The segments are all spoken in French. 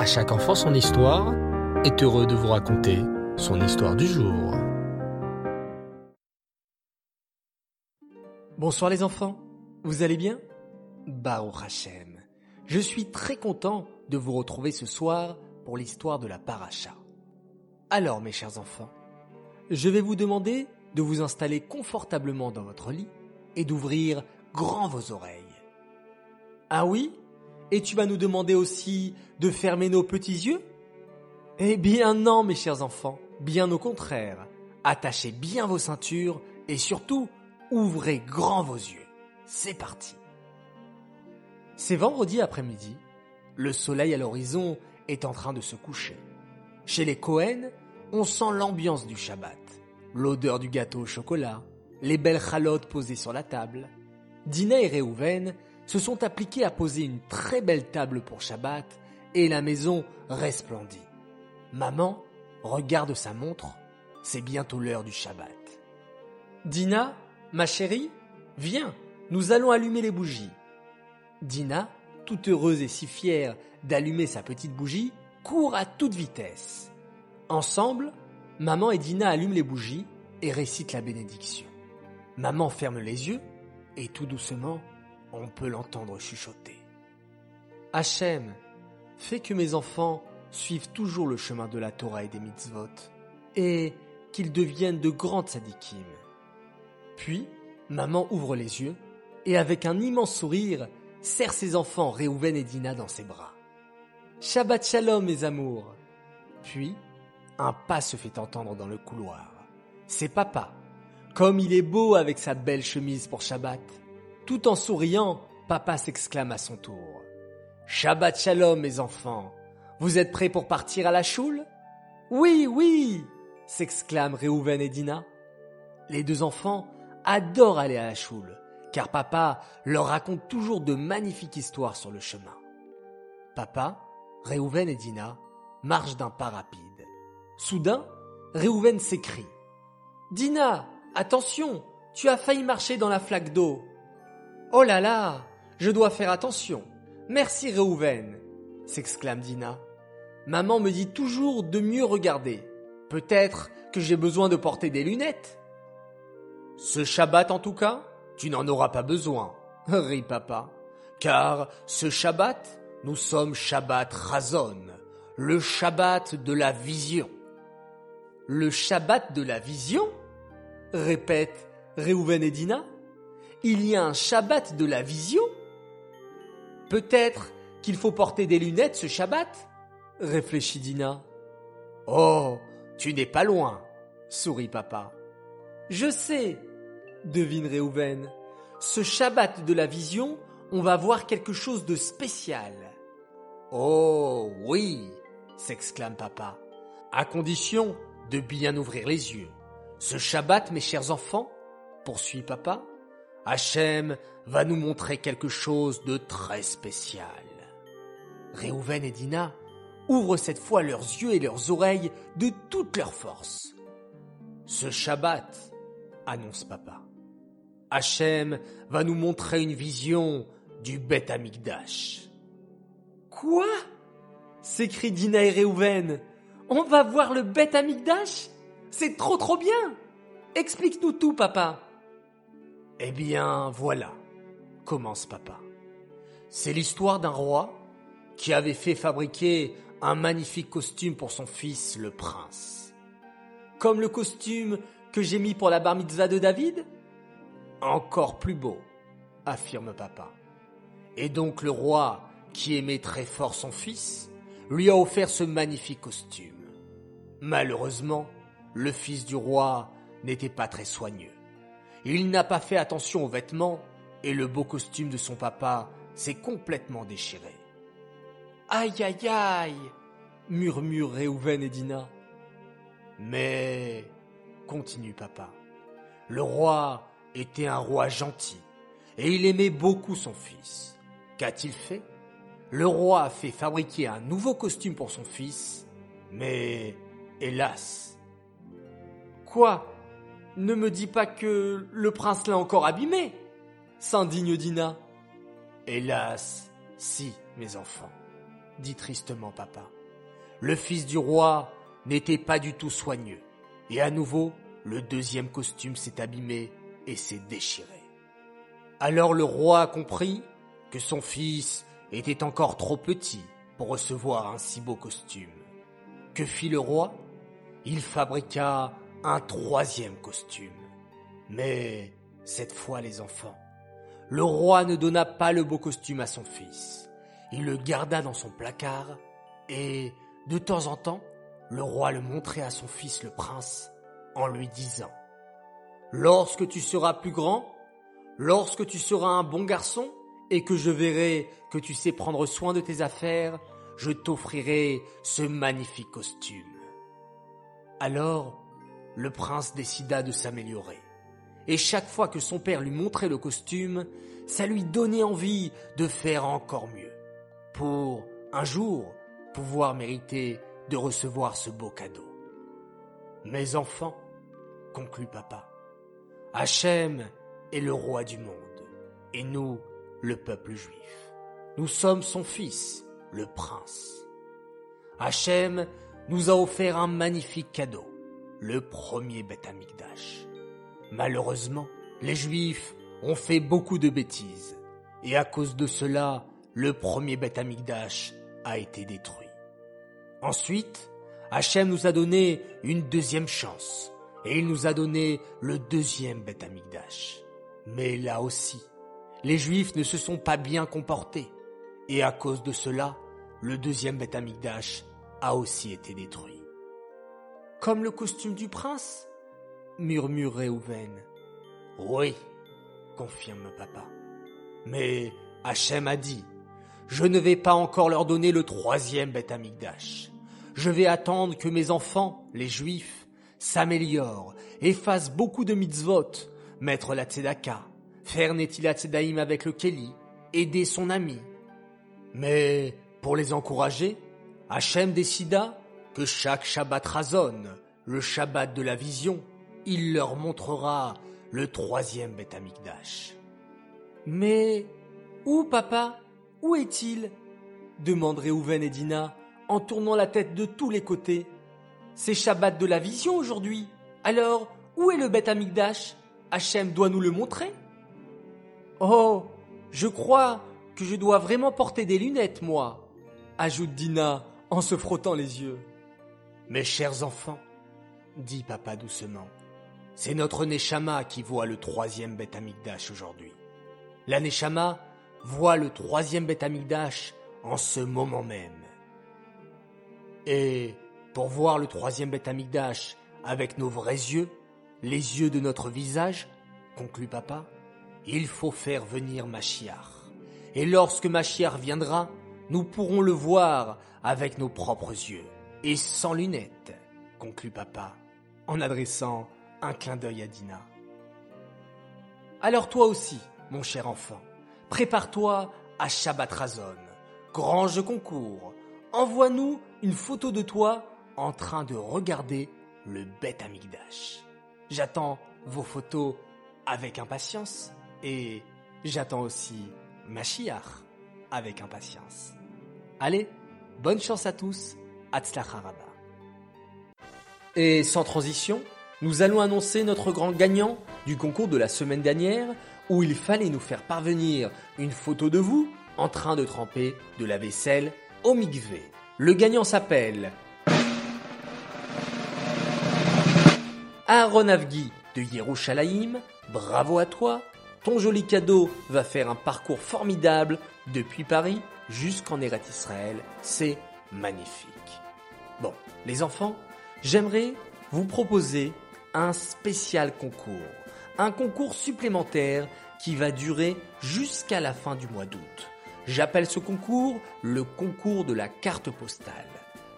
À chaque enfant son histoire est heureux de vous raconter son histoire du jour. Bonsoir les enfants, vous allez bien? Baruch Hashem, je suis très content de vous retrouver ce soir pour l'histoire de la paracha. Alors mes chers enfants, je vais vous demander de vous installer confortablement dans votre lit et d'ouvrir grand vos oreilles. Ah oui? Et tu vas nous demander aussi de fermer nos petits yeux? Eh bien non, mes chers enfants, bien au contraire. Attachez bien vos ceintures et surtout, ouvrez grand vos yeux. C'est parti. C'est vendredi après-midi. Le soleil à l'horizon est en train de se coucher. Chez les Cohen, on sent l'ambiance du Shabbat, l'odeur du gâteau au chocolat, les belles chalotes posées sur la table. Dina et Réhouven se sont appliqués à poser une très belle table pour Shabbat et la maison resplendit. Maman regarde sa montre, c'est bientôt l'heure du Shabbat. Dina, ma chérie, viens, nous allons allumer les bougies. Dina, toute heureuse et si fière d'allumer sa petite bougie, court à toute vitesse. Ensemble, maman et Dina allument les bougies et récitent la bénédiction. Maman ferme les yeux et tout doucement, on peut l'entendre chuchoter. Hachem, fais que mes enfants suivent toujours le chemin de la Torah et des mitzvot, et qu'ils deviennent de grandes sadikim. Puis, maman ouvre les yeux, et avec un immense sourire, serre ses enfants Réhouven et Dina dans ses bras. Shabbat shalom, mes amours. Puis, un pas se fait entendre dans le couloir. C'est papa. Comme il est beau avec sa belle chemise pour Shabbat. Tout en souriant, papa s'exclame à son tour. Shabbat shalom, mes enfants. Vous êtes prêts pour partir à la choule? Oui, oui s'exclament Réhouven et Dina. Les deux enfants adorent aller à la choule, car papa leur raconte toujours de magnifiques histoires sur le chemin. Papa, Réhouven et Dina marchent d'un pas rapide. Soudain, Réhouven s'écrie. Dina, attention, tu as failli marcher dans la flaque d'eau. Oh là là, je dois faire attention. Merci Réhouven, s'exclame Dina. Maman me dit toujours de mieux regarder. Peut-être que j'ai besoin de porter des lunettes. Ce Shabbat en tout cas, tu n'en auras pas besoin, rit papa. Car ce Shabbat, nous sommes Shabbat Razon, le Shabbat de la vision. Le Shabbat de la vision répète Réhouven et Dina il y a un Shabbat de la vision Peut-être qu'il faut porter des lunettes ce Shabbat réfléchit Dina. Oh, tu n'es pas loin, sourit papa. Je sais, devine Réhouven. Ce Shabbat de la vision, on va voir quelque chose de spécial. Oh oui, s'exclame papa, à condition de bien ouvrir les yeux. Ce Shabbat, mes chers enfants, poursuit papa, Hachem va nous montrer quelque chose de très spécial. Réhouven et Dina ouvrent cette fois leurs yeux et leurs oreilles de toute leur force. Ce Shabbat, annonce papa, Hachem va nous montrer une vision du Beth Amikdash. Quoi? S'écrie Dina et Réhouven. On va voir le Beth Amikdash? C'est trop trop bien Explique-nous tout, papa. Eh bien, voilà, commence papa. C'est l'histoire d'un roi qui avait fait fabriquer un magnifique costume pour son fils, le prince. Comme le costume que j'ai mis pour la bar mitzvah de David? Encore plus beau, affirme papa. Et donc le roi, qui aimait très fort son fils, lui a offert ce magnifique costume. Malheureusement, le fils du roi n'était pas très soigneux. Il n'a pas fait attention aux vêtements et le beau costume de son papa s'est complètement déchiré. Aïe aïe aïe murmurent Réhouven et Dina. Mais, continue papa, le roi était un roi gentil et il aimait beaucoup son fils. Qu'a-t-il fait? Le roi a fait fabriquer un nouveau costume pour son fils, mais hélas. Quoi? Ne me dis pas que le prince l'a encore abîmé s'indigne Dina. Hélas, si, mes enfants. dit tristement papa. Le fils du roi n'était pas du tout soigneux, et à nouveau, le deuxième costume s'est abîmé et s'est déchiré. Alors le roi a compris que son fils était encore trop petit pour recevoir un si beau costume. Que fit le roi? Il fabriqua un troisième costume. Mais cette fois les enfants, le roi ne donna pas le beau costume à son fils. Il le garda dans son placard et, de temps en temps, le roi le montrait à son fils le prince en lui disant Lorsque tu seras plus grand, lorsque tu seras un bon garçon et que je verrai que tu sais prendre soin de tes affaires, je t'offrirai ce magnifique costume. Alors, le prince décida de s'améliorer. Et chaque fois que son père lui montrait le costume, ça lui donnait envie de faire encore mieux, pour, un jour, pouvoir mériter de recevoir ce beau cadeau. Mes enfants, conclut papa, Hachem est le roi du monde, et nous, le peuple juif. Nous sommes son fils, le prince. Hachem nous a offert un magnifique cadeau, le premier Beth. Malheureusement, les juifs ont fait beaucoup de bêtises, et à cause de cela, le premier Beth a été détruit. Ensuite, Hachem nous a donné une deuxième chance, et il nous a donné le deuxième Beth. Mais là aussi, les Juifs ne se sont pas bien comportés, et à cause de cela, le deuxième Beth Amikdash a aussi été détruit. Comme le costume du prince murmure Reuven. Oui, confirme papa. Mais Hachem a dit, je ne vais pas encore leur donner le troisième Beth Amikdash. Je vais attendre que mes enfants, les Juifs, s'améliorent et fassent beaucoup de mitzvot, mettre la tzedaka, faire Netilat Tzedaïm avec le Kelly, aider son ami? Mais pour les encourager, Hachem décida que chaque Shabbat Razon, le Shabbat de la vision, il leur montrera le troisième Amikdash. Mais où, papa Où est-il? demande Réhouven et Dina en tournant la tête de tous les côtés. C'est Shabbat de la vision aujourd'hui. Alors, où est le Beth Amikdash? Hachem doit nous le montrer Oh, je crois que je dois vraiment porter des lunettes, moi, ajoute Dina en se frottant les yeux. Mes chers enfants, dit papa doucement, c'est notre Neshama qui voit le troisième Beth Amikdash aujourd'hui. La Neshama voit le troisième Beth Amikdash en ce moment même. Et pour voir le troisième Beth Amikdash avec nos vrais yeux, les yeux de notre visage, conclut papa, il faut faire venir Machiar. Et lorsque Machiar viendra, nous pourrons le voir avec nos propres yeux et sans lunettes, conclut papa, en adressant un clin d'œil à Dina. Alors toi aussi, mon cher enfant, prépare-toi à Shabbat Razon, grand jeu concours. Envoie-nous une photo de toi en train de regarder le Beth Amikdash. J'attends vos photos avec impatience et j'attends aussi Mashiach avec impatience. Allez, bonne chance à tous, Et sans transition, nous allons annoncer notre grand gagnant du concours de la semaine dernière où il fallait nous faire parvenir une photo de vous en train de tremper de la vaisselle au mikvé. Le gagnant s'appelle Aaron Avgi de Yerushalayim. Bravo à toi. Ton joli cadeau va faire un parcours formidable depuis Paris jusqu'en Eretz Israël. C'est magnifique. Bon, les enfants, j'aimerais vous proposer un spécial concours. Un concours supplémentaire qui va durer jusqu'à la fin du mois d'août. J'appelle ce concours le concours de la carte postale.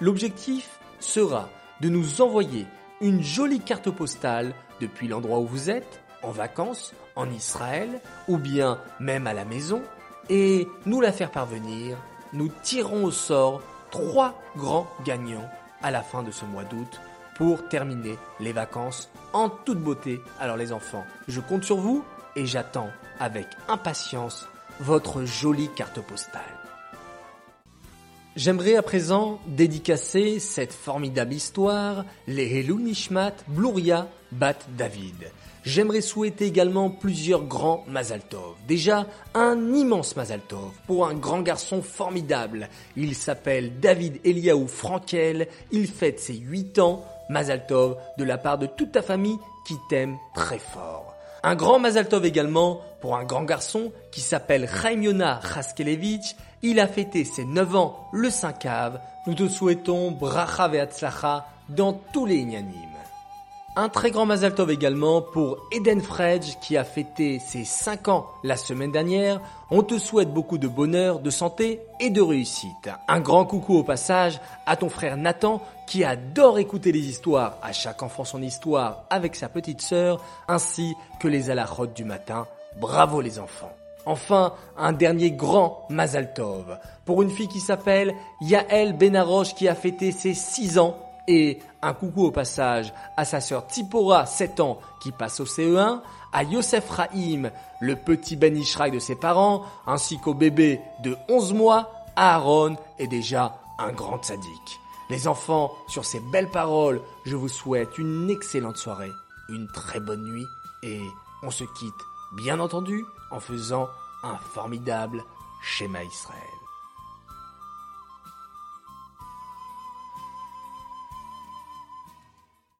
L'objectif sera de nous envoyer une jolie carte postale depuis l'endroit où vous êtes, en vacances, en Israël, ou bien même à la maison, et nous la faire parvenir. Nous tirons au sort trois grands gagnants à la fin de ce mois d'août pour terminer les vacances en toute beauté. Alors les enfants, je compte sur vous et j'attends avec impatience votre jolie carte postale. J'aimerais à présent dédicacer cette formidable histoire, les Helou Nishmat Bluria Bat David. J'aimerais souhaiter également plusieurs grands Mazaltov. Déjà, un immense Mazaltov pour un grand garçon formidable. Il s'appelle David Eliaou Frankel. Il fête ses 8 ans. Mazaltov de la part de toute ta famille qui t'aime très fort. Un grand Mazaltov également pour un grand garçon qui s'appelle Chaimiona Raskelevich. Il a fêté ses 9 ans le 5 av. Nous te souhaitons bracha ve'atzlacha dans tous les. Un très grand Mazal Tov également pour Eden Fredge qui a fêté ses 5 ans la semaine dernière. On te souhaite beaucoup de bonheur, de santé et de réussite. Un grand coucou au passage à ton frère Nathan qui adore écouter les histoires, à chaque enfant son histoire avec sa petite sœur, ainsi que les alachot du matin. Bravo les enfants. Enfin, un dernier grand Mazal Tov pour une fille qui s'appelle Yael Benaroche qui a fêté ses 6 ans et un coucou au passage à sa sœur Tipora, 7 ans, qui passe au CE1, à Yosef Rahim, le petit Ben Ishraï de ses parents, ainsi qu'au bébé de 11 mois, Aaron est déjà un grand sadique. Les enfants, sur ces belles paroles, je vous souhaite une excellente soirée, une très bonne nuit, et on se quitte, bien entendu, en faisant un formidable schéma Israël.